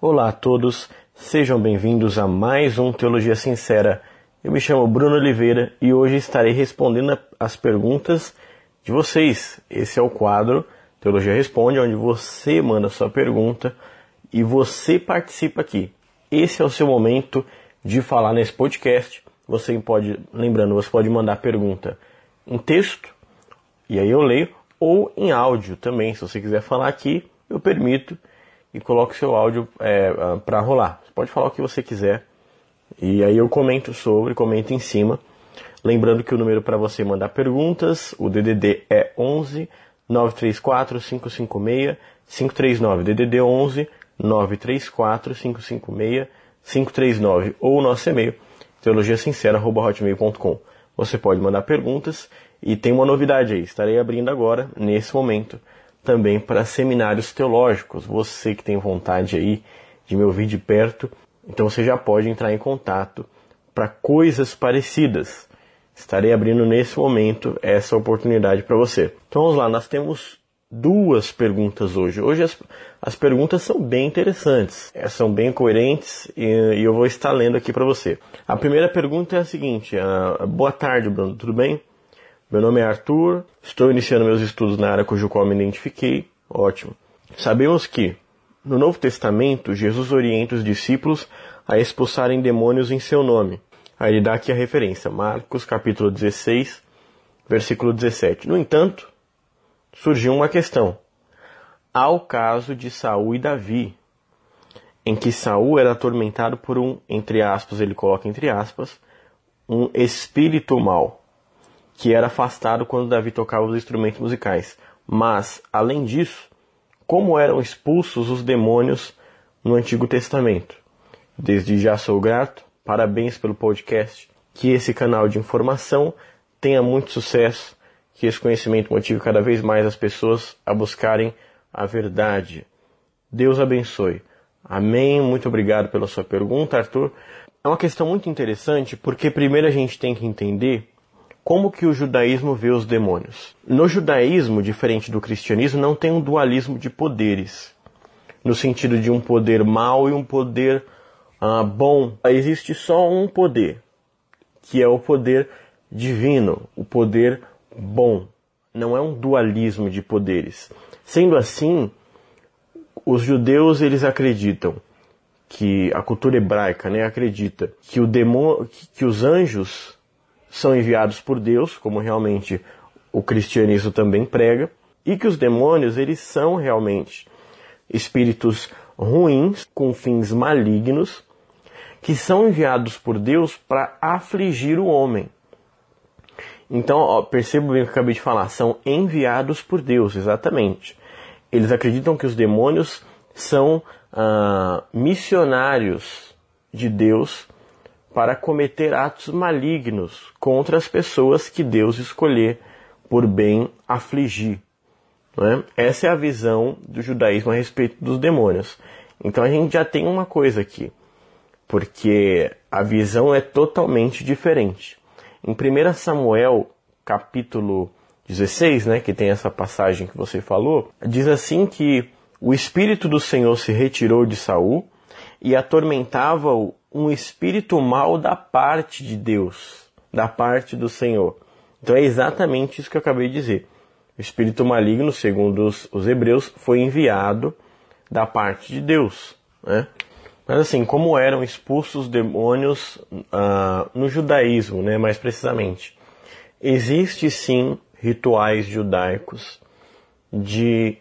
Olá a todos, sejam bem-vindos a mais um Teologia Sincera. Eu me chamo Bruno Oliveira e hoje estarei respondendo as perguntas de vocês. Esse é o quadro Teologia Responde, onde você manda sua pergunta e você participa aqui. Esse é o seu momento de falar nesse podcast. Você pode, lembrando, você pode mandar pergunta em texto e aí eu leio, ou em áudio também. Se você quiser falar aqui, eu permito e coloque seu áudio é, ah, para rolar. Você pode falar o que você quiser e aí eu comento sobre, comento em cima. Lembrando que o número para você mandar perguntas, o DDD é 11 934 556 539. DDD 11 934 556 539 ou o nosso e-mail teologiasincera@hotmail.com. Você pode mandar perguntas e tem uma novidade aí. Estarei abrindo agora nesse momento também para seminários teológicos. Você que tem vontade aí de me ouvir de perto, então você já pode entrar em contato para coisas parecidas. Estarei abrindo nesse momento essa oportunidade para você. Então vamos lá, nós temos duas perguntas hoje. Hoje as, as perguntas são bem interessantes, é, são bem coerentes e, e eu vou estar lendo aqui para você. A primeira pergunta é a seguinte: uh, Boa tarde, Bruno, tudo bem? Meu nome é Arthur, estou iniciando meus estudos na área cujo qual me identifiquei. Ótimo. Sabemos que, no Novo Testamento, Jesus orienta os discípulos a expulsarem demônios em seu nome. Aí ele dá aqui a referência, Marcos capítulo 16, versículo 17. No entanto, surgiu uma questão. Há o caso de Saul e Davi, em que Saul era atormentado por um, entre aspas, ele coloca entre aspas, um espírito mau que era afastado quando Davi tocava os instrumentos musicais. Mas, além disso, como eram expulsos os demônios no Antigo Testamento? Desde já sou grato, parabéns pelo podcast, que esse canal de informação tenha muito sucesso, que esse conhecimento motive cada vez mais as pessoas a buscarem a verdade. Deus abençoe. Amém. Muito obrigado pela sua pergunta, Arthur. É uma questão muito interessante porque primeiro a gente tem que entender como que o judaísmo vê os demônios? No judaísmo, diferente do cristianismo, não tem um dualismo de poderes, no sentido de um poder mau e um poder ah, bom. Existe só um poder, que é o poder divino, o poder bom. Não é um dualismo de poderes. Sendo assim, os judeus eles acreditam que a cultura hebraica, né, acredita que o demônio, que os anjos são enviados por Deus, como realmente o cristianismo também prega, e que os demônios eles são realmente espíritos ruins com fins malignos que são enviados por Deus para afligir o homem. Então, ó, perceba bem o que eu acabei de falar, são enviados por Deus, exatamente. Eles acreditam que os demônios são ah, missionários de Deus para cometer atos malignos contra as pessoas que Deus escolher por bem afligir. É? Essa é a visão do judaísmo a respeito dos demônios. Então a gente já tem uma coisa aqui, porque a visão é totalmente diferente. Em 1 Samuel, capítulo 16, né, que tem essa passagem que você falou, diz assim que o espírito do Senhor se retirou de Saul e atormentava-o um espírito mal da parte de Deus, da parte do Senhor. Então é exatamente isso que eu acabei de dizer. O espírito maligno, segundo os, os hebreus, foi enviado da parte de Deus. Né? Mas assim, como eram expulsos os demônios uh, no judaísmo, né, mais precisamente? Existe sim rituais judaicos de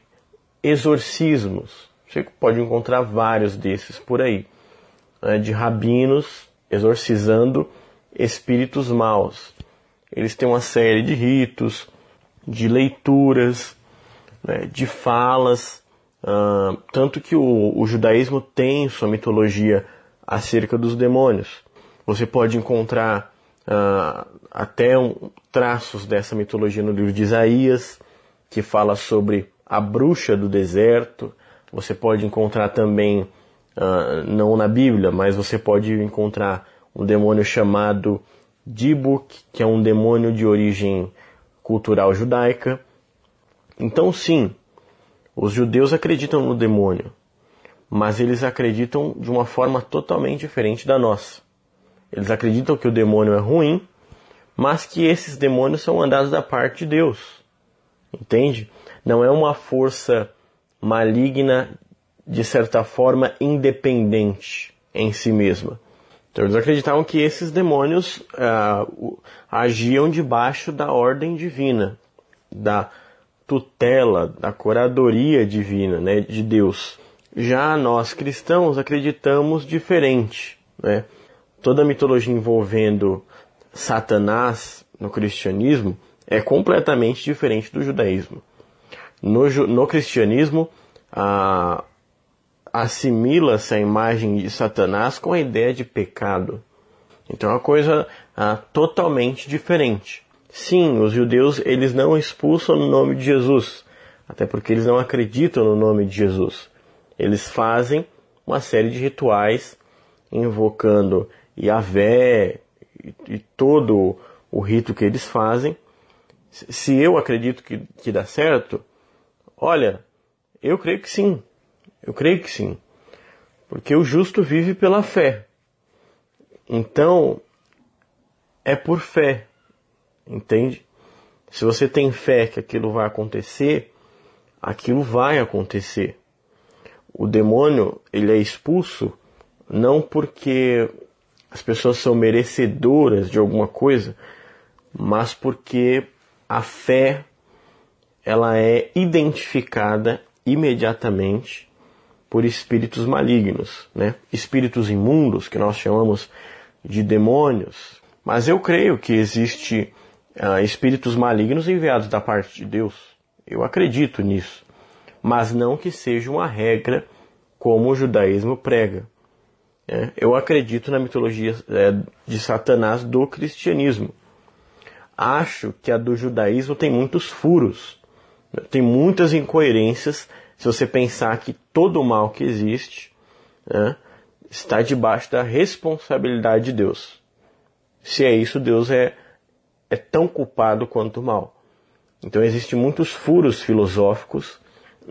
exorcismos. Você pode encontrar vários desses por aí né, de rabinos exorcizando espíritos maus. Eles têm uma série de ritos, de leituras, né, de falas, uh, tanto que o, o judaísmo tem sua mitologia acerca dos demônios. Você pode encontrar uh, até um, traços dessa mitologia no livro de Isaías, que fala sobre a bruxa do deserto. Você pode encontrar também uh, não na Bíblia, mas você pode encontrar um demônio chamado Dibuk, que é um demônio de origem cultural judaica. Então, sim, os judeus acreditam no demônio, mas eles acreditam de uma forma totalmente diferente da nossa. Eles acreditam que o demônio é ruim, mas que esses demônios são mandados da parte de Deus. Entende? Não é uma força maligna, de certa forma, independente em si mesma. Então eles acreditavam que esses demônios uh, agiam debaixo da ordem divina, da tutela, da curadoria divina, né, de Deus. Já nós cristãos acreditamos diferente. Né? Toda a mitologia envolvendo Satanás no cristianismo é completamente diferente do judaísmo. No, no cristianismo, assimila-se a imagem de Satanás com a ideia de pecado. Então é uma coisa totalmente diferente. Sim, os judeus eles não expulsam no nome de Jesus, até porque eles não acreditam no nome de Jesus. Eles fazem uma série de rituais invocando Yahvé e, e todo o rito que eles fazem. Se eu acredito que, que dá certo, olha, eu creio que sim. Eu creio que sim. Porque o justo vive pela fé. Então, é por fé. Entende? Se você tem fé que aquilo vai acontecer, aquilo vai acontecer. O demônio, ele é expulso não porque as pessoas são merecedoras de alguma coisa, mas porque a fé ela é identificada imediatamente por espíritos malignos, né? espíritos imundos que nós chamamos de demônios. Mas eu creio que existe uh, espíritos malignos enviados da parte de Deus. Eu acredito nisso. Mas não que seja uma regra como o judaísmo prega. É, eu acredito na mitologia é, de Satanás do cristianismo. Acho que a do judaísmo tem muitos furos? Tem muitas incoerências se você pensar que todo o mal que existe né, está debaixo da responsabilidade de Deus. Se é isso, Deus é, é tão culpado quanto o mal. Então existem muitos furos filosóficos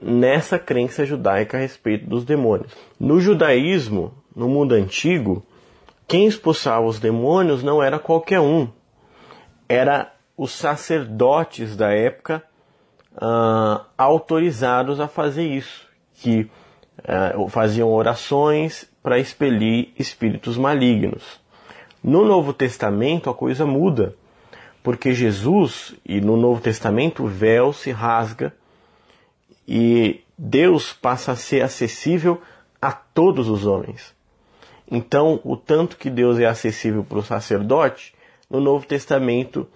nessa crença judaica a respeito dos demônios. No judaísmo, no mundo antigo, quem expulsava os demônios não era qualquer um, era os sacerdotes da época uh, autorizados a fazer isso, que uh, faziam orações para expelir espíritos malignos. No Novo Testamento a coisa muda, porque Jesus, e no Novo Testamento o véu se rasga e Deus passa a ser acessível a todos os homens. Então, o tanto que Deus é acessível para o sacerdote, no Novo Testamento,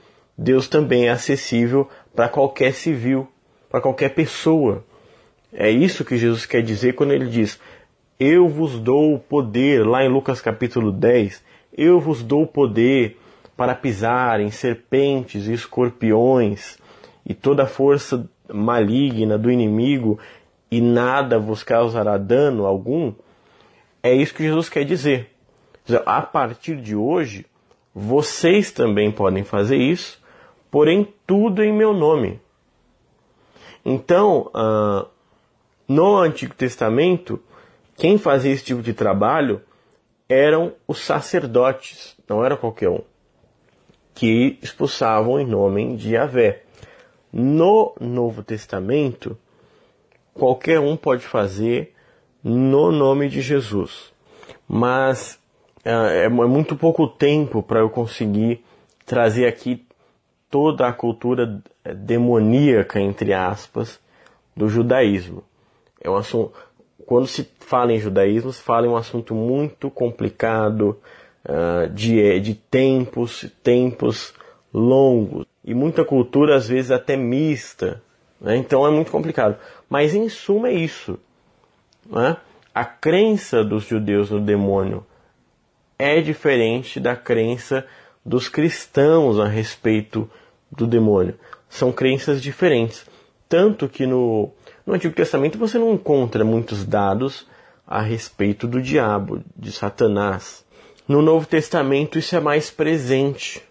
Deus também é acessível para qualquer civil, para qualquer pessoa. É isso que Jesus quer dizer quando ele diz: Eu vos dou o poder, lá em Lucas capítulo 10, eu vos dou o poder para pisar em serpentes e escorpiões e toda a força maligna do inimigo e nada vos causará dano algum. É isso que Jesus quer dizer. A partir de hoje, vocês também podem fazer isso, porém tudo em meu nome. Então, uh, no Antigo Testamento, quem fazia esse tipo de trabalho eram os sacerdotes, não era qualquer um, que expulsavam em nome de Yahvé. No Novo Testamento, qualquer um pode fazer no nome de Jesus. Mas é, é muito pouco tempo para eu conseguir trazer aqui toda a cultura demoníaca, entre aspas, do judaísmo. É um assunto, quando se fala em judaísmo, se fala em um assunto muito complicado, uh, de, de tempos, tempos longos, e muita cultura às vezes até mista, né? então é muito complicado. Mas em suma é isso. Né? A crença dos judeus no demônio é diferente da crença dos cristãos a respeito do demônio. São crenças diferentes. Tanto que no, no Antigo Testamento você não encontra muitos dados a respeito do diabo, de Satanás. No Novo Testamento isso é mais presente.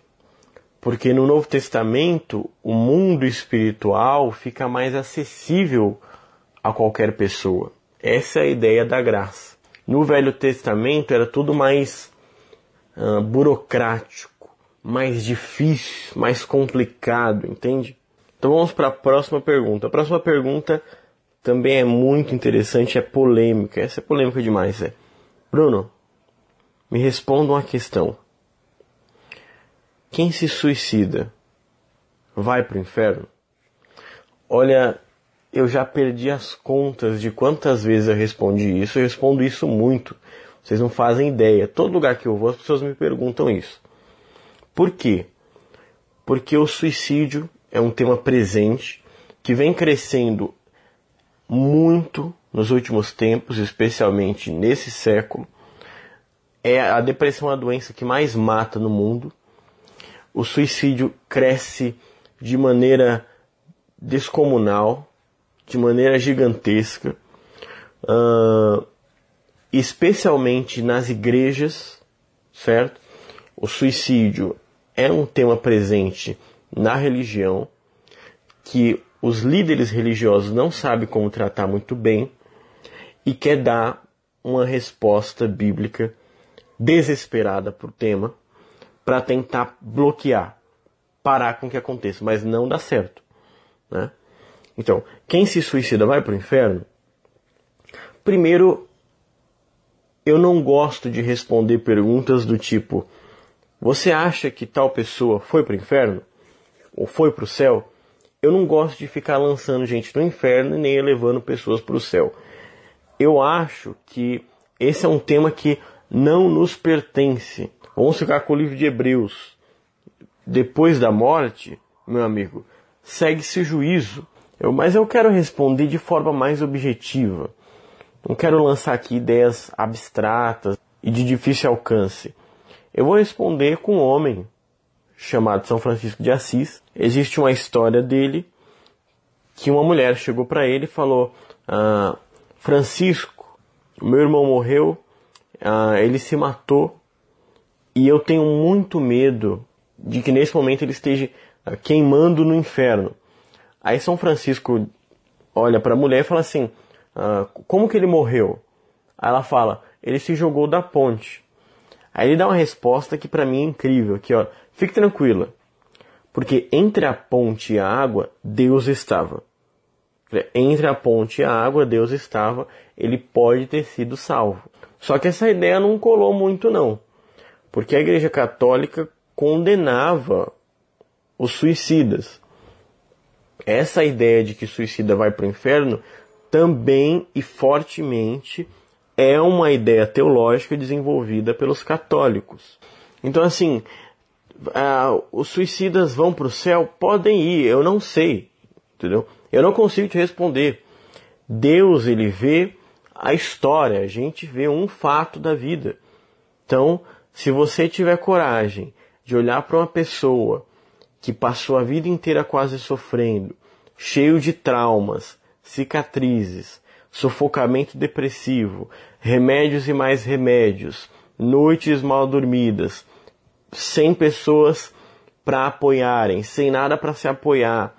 Porque no Novo Testamento o mundo espiritual fica mais acessível a qualquer pessoa. Essa é a ideia da graça. No Velho Testamento era tudo mais uh, burocrático, mais difícil, mais complicado, entende? Então vamos para a próxima pergunta. A próxima pergunta também é muito interessante, é polêmica. Essa é polêmica demais, é. Bruno, me responda uma questão. Quem se suicida vai para o inferno? Olha, eu já perdi as contas de quantas vezes eu respondi isso. Eu respondo isso muito. Vocês não fazem ideia. Todo lugar que eu vou, as pessoas me perguntam isso. Por quê? Porque o suicídio é um tema presente que vem crescendo muito nos últimos tempos, especialmente nesse século. É a depressão é a doença que mais mata no mundo. O suicídio cresce de maneira descomunal, de maneira gigantesca, uh, especialmente nas igrejas, certo? O suicídio é um tema presente na religião que os líderes religiosos não sabem como tratar muito bem e quer dar uma resposta bíblica desesperada para o tema para tentar bloquear, parar com que aconteça, mas não dá certo. Né? Então, quem se suicida vai para o inferno? Primeiro, eu não gosto de responder perguntas do tipo: Você acha que tal pessoa foi para o inferno? Ou foi para o céu? Eu não gosto de ficar lançando gente no inferno e nem elevando pessoas para o céu. Eu acho que esse é um tema que não nos pertence. Vamos ficar com o livro de Hebreus. Depois da morte, meu amigo, segue-se juízo. Eu, mas eu quero responder de forma mais objetiva. Não quero lançar aqui ideias abstratas e de difícil alcance. Eu vou responder com um homem chamado São Francisco de Assis. Existe uma história dele que uma mulher chegou para ele e falou: ah, Francisco, meu irmão morreu, ah, ele se matou e eu tenho muito medo de que nesse momento ele esteja ah, queimando no inferno. Aí São Francisco olha para a mulher e fala assim: ah, Como que ele morreu? Aí ela fala: Ele se jogou da ponte. Aí ele dá uma resposta que para mim é incrível, que ó, fique tranquila, porque entre a ponte e a água Deus estava. Entre a ponte e a água Deus estava, ele pode ter sido salvo. Só que essa ideia não colou muito não, porque a Igreja Católica condenava os suicidas. Essa ideia de que suicida vai para o inferno também e fortemente é uma ideia teológica desenvolvida pelos católicos. Então, assim, os suicidas vão para o céu? Podem ir, eu não sei, entendeu? Eu não consigo te responder. Deus, ele vê a história, a gente vê um fato da vida. Então, se você tiver coragem de olhar para uma pessoa que passou a vida inteira quase sofrendo, cheio de traumas, cicatrizes, sufocamento depressivo, remédios e mais remédios, noites mal dormidas, sem pessoas para apoiarem, sem nada para se apoiar.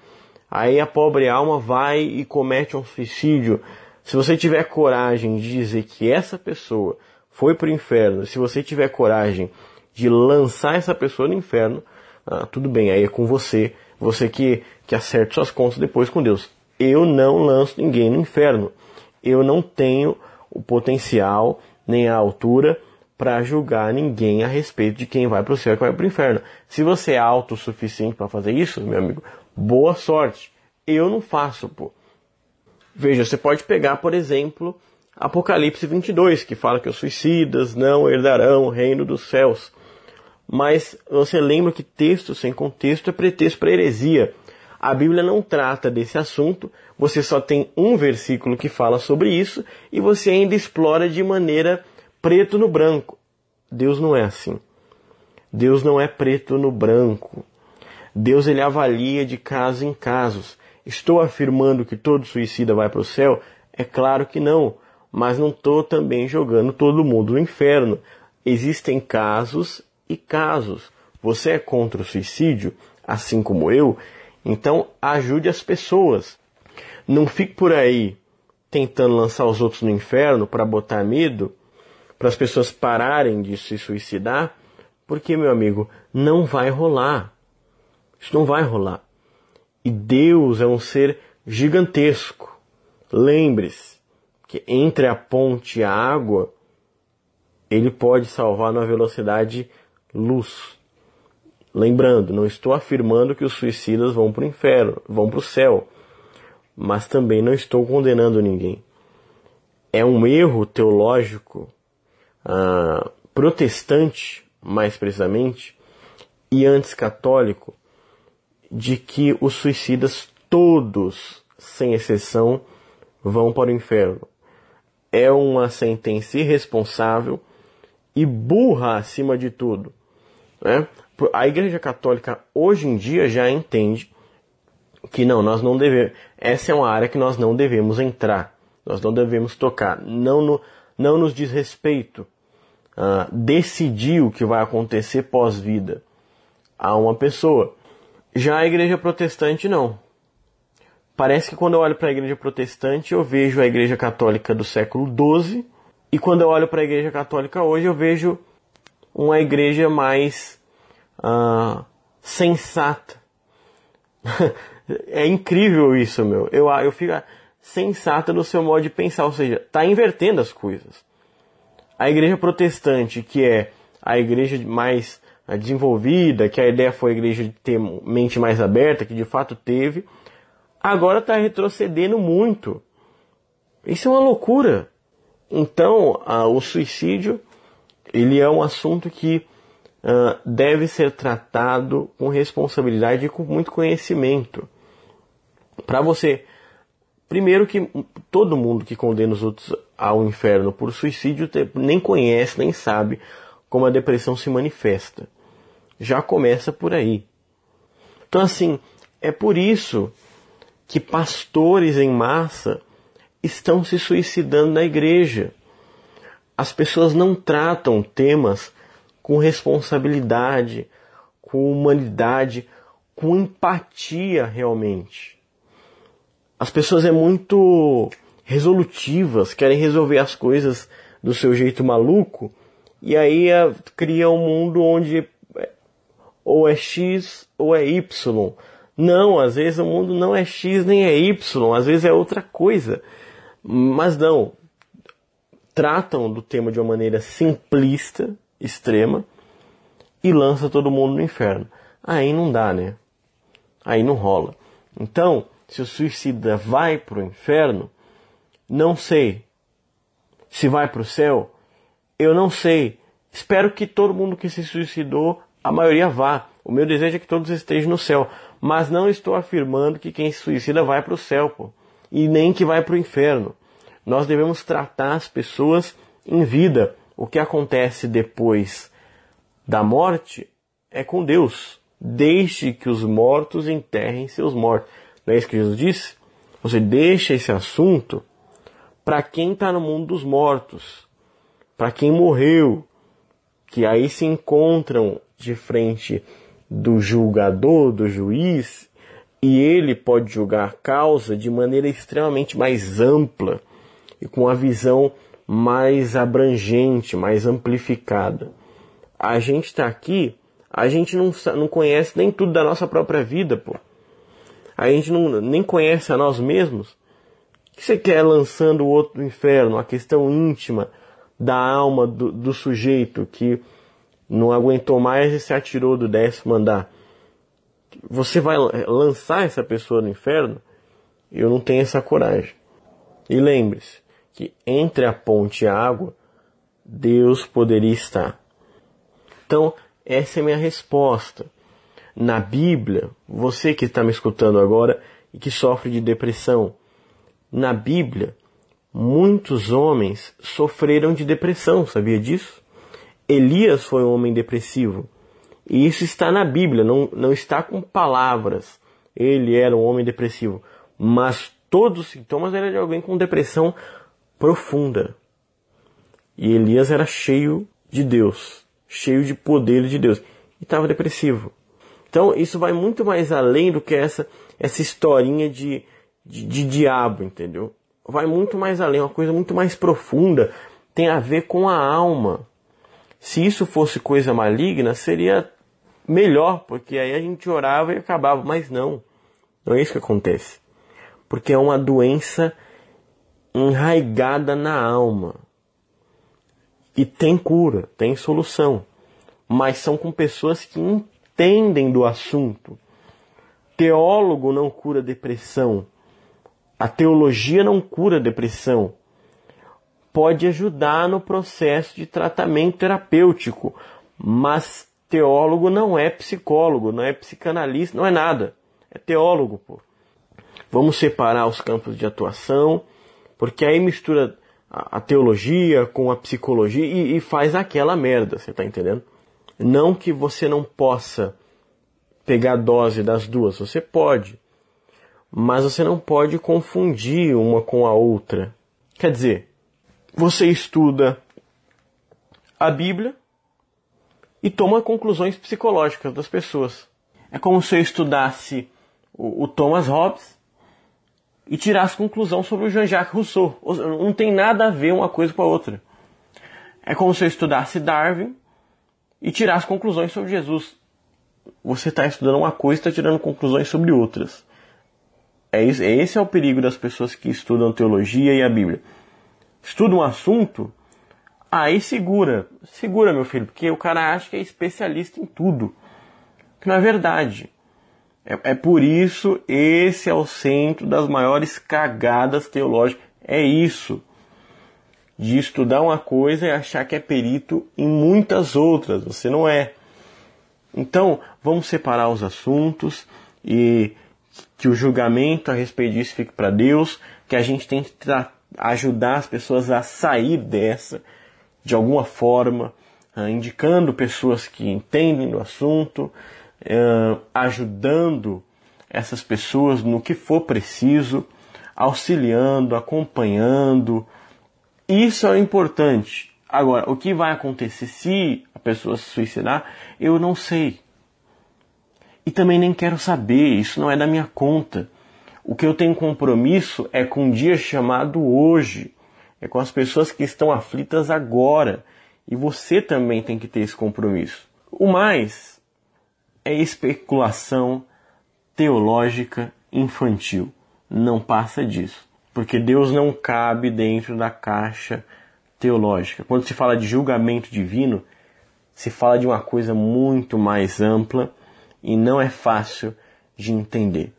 Aí a pobre alma vai e comete um suicídio. Se você tiver coragem de dizer que essa pessoa foi para o inferno, se você tiver coragem de lançar essa pessoa no inferno, ah, tudo bem, aí é com você, você que, que acerta suas contas depois com Deus. Eu não lanço ninguém no inferno. Eu não tenho o potencial nem a altura para julgar ninguém a respeito de quem vai para o céu e quem vai para o inferno. Se você é autossuficiente para fazer isso, meu amigo, boa sorte. Eu não faço, pô. Veja, você pode pegar, por exemplo, Apocalipse 22, que fala que os suicidas não herdarão o reino dos céus. Mas você lembra que texto sem contexto é pretexto para heresia. A Bíblia não trata desse assunto, você só tem um versículo que fala sobre isso e você ainda explora de maneira preto no branco. Deus não é assim. Deus não é preto no branco. Deus ele avalia de caso em casos. Estou afirmando que todo suicida vai para o céu? É claro que não, mas não estou também jogando todo mundo no inferno. Existem casos e casos. Você é contra o suicídio, assim como eu, então ajude as pessoas. Não fique por aí tentando lançar os outros no inferno para botar medo, para as pessoas pararem de se suicidar, porque, meu amigo, não vai rolar. Isso não vai rolar. E Deus é um ser gigantesco. Lembre-se que entre a ponte e a água, ele pode salvar na velocidade luz. Lembrando, não estou afirmando que os suicidas vão para o inferno, vão para o céu, mas também não estou condenando ninguém. É um erro teológico ah, protestante, mais precisamente, e antes católico, de que os suicidas todos, sem exceção, vão para o inferno. É uma sentença irresponsável e burra acima de tudo. Né? A Igreja Católica hoje em dia já entende que não, nós não devemos. Essa é uma área que nós não devemos entrar. Nós não devemos tocar. Não, no, não nos diz respeito decidir o que vai acontecer pós-vida a uma pessoa. Já a igreja protestante não. Parece que quando eu olho para a igreja protestante eu vejo a igreja católica do século XII e quando eu olho para a igreja católica hoje eu vejo uma igreja mais uh, sensata. é incrível isso, meu. Eu, eu fico sensata no seu modo de pensar, ou seja, está invertendo as coisas. A igreja protestante, que é a igreja mais desenvolvida, que a ideia foi a igreja de ter mente mais aberta, que de fato teve, agora está retrocedendo muito. Isso é uma loucura. Então, o suicídio ele é um assunto que uh, deve ser tratado com responsabilidade e com muito conhecimento. Para você Primeiro que todo mundo que condena os outros ao inferno por suicídio nem conhece, nem sabe como a depressão se manifesta. Já começa por aí. Então assim, é por isso que pastores em massa estão se suicidando na igreja. As pessoas não tratam temas com responsabilidade, com humanidade, com empatia realmente. As pessoas é muito resolutivas, querem resolver as coisas do seu jeito maluco, e aí é, cria um mundo onde é, ou é X ou é Y. Não, às vezes o mundo não é X nem é Y, às vezes é outra coisa. Mas não, tratam do tema de uma maneira simplista, extrema, e lança todo mundo no inferno. Aí não dá, né? Aí não rola. Então, se o suicida vai para o inferno, não sei. Se vai para o céu, eu não sei. Espero que todo mundo que se suicidou, a maioria vá. O meu desejo é que todos estejam no céu. Mas não estou afirmando que quem se suicida vai para o céu, pô. E nem que vai para o inferno. Nós devemos tratar as pessoas em vida. O que acontece depois da morte é com Deus. Deixe que os mortos enterrem seus mortos. Não é isso que Jesus disse? Você deixa esse assunto para quem está no mundo dos mortos, para quem morreu, que aí se encontram de frente do julgador, do juiz, e ele pode julgar a causa de maneira extremamente mais ampla e com a visão mais abrangente, mais amplificada. A gente está aqui, a gente não, não conhece nem tudo da nossa própria vida, pô a gente não, nem conhece a nós mesmos, o que você quer lançando o outro no inferno? A questão íntima da alma do, do sujeito que não aguentou mais e se atirou do décimo andar. Você vai lançar essa pessoa no inferno? Eu não tenho essa coragem. E lembre-se que entre a ponte e a água, Deus poderia estar. Então, essa é a minha resposta na Bíblia, você que está me escutando agora e que sofre de depressão, na Bíblia, muitos homens sofreram de depressão, sabia disso? Elias foi um homem depressivo. E isso está na Bíblia, não, não está com palavras. Ele era um homem depressivo. Mas todos os sintomas eram de alguém com depressão profunda. E Elias era cheio de Deus, cheio de poder de Deus. E estava depressivo. Então isso vai muito mais além do que essa, essa historinha de, de, de diabo, entendeu? vai muito mais além, uma coisa muito mais profunda, tem a ver com a alma. Se isso fosse coisa maligna, seria melhor, porque aí a gente orava e acabava, mas não. Não é isso que acontece. Porque é uma doença enraigada na alma. E tem cura, tem solução. Mas são com pessoas que entendem do assunto. Teólogo não cura depressão. A teologia não cura depressão pode ajudar no processo de tratamento terapêutico, mas teólogo não é psicólogo, não é psicanalista, não é nada. É teólogo, pô. Vamos separar os campos de atuação, porque aí mistura a, teologia com a psicologia e, e faz aquela merda, você tá entendendo? Não que você não possa pegar a dose das duas, você pode. Mas você não pode confundir uma com a outra. Quer dizer, você estuda a Bíblia e toma conclusões psicológicas das pessoas. É como se eu estudasse o, o Thomas Hobbes e tirasse conclusão sobre o Jean-Jacques Rousseau. Não tem nada a ver uma coisa com a outra. É como se eu estudasse Darwin e tirasse conclusões sobre Jesus. Você está estudando uma coisa e está tirando conclusões sobre outras. É isso, esse é o perigo das pessoas que estudam teologia e a Bíblia estuda um assunto, aí segura, segura meu filho, porque o cara acha que é especialista em tudo, que não é verdade. É, é por isso esse é o centro das maiores cagadas teológicas. É isso de estudar uma coisa e achar que é perito em muitas outras. Você não é. Então, vamos separar os assuntos e que o julgamento a respeito disso fique para Deus, que a gente tem que ajudar as pessoas a sair dessa de alguma forma, uh, indicando pessoas que entendem do assunto, uh, ajudando essas pessoas no que for preciso, auxiliando, acompanhando. Isso é importante. Agora, o que vai acontecer se a pessoa se suicidar, eu não sei. E também nem quero saber, isso não é da minha conta. O que eu tenho compromisso é com um dia chamado hoje, é com as pessoas que estão aflitas agora. E você também tem que ter esse compromisso. O mais é especulação teológica infantil. Não passa disso. Porque Deus não cabe dentro da caixa teológica. Quando se fala de julgamento divino, se fala de uma coisa muito mais ampla e não é fácil de entender.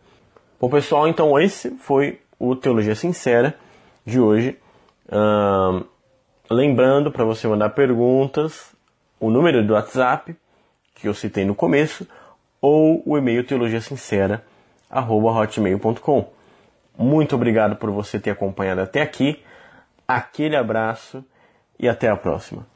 Bom, pessoal, então esse foi o Teologia Sincera de hoje. Uh, lembrando para você mandar perguntas, o número do WhatsApp que eu citei no começo ou o e-mail teologiasincera@hotmail.com. Muito obrigado por você ter acompanhado até aqui. Aquele abraço e até a próxima.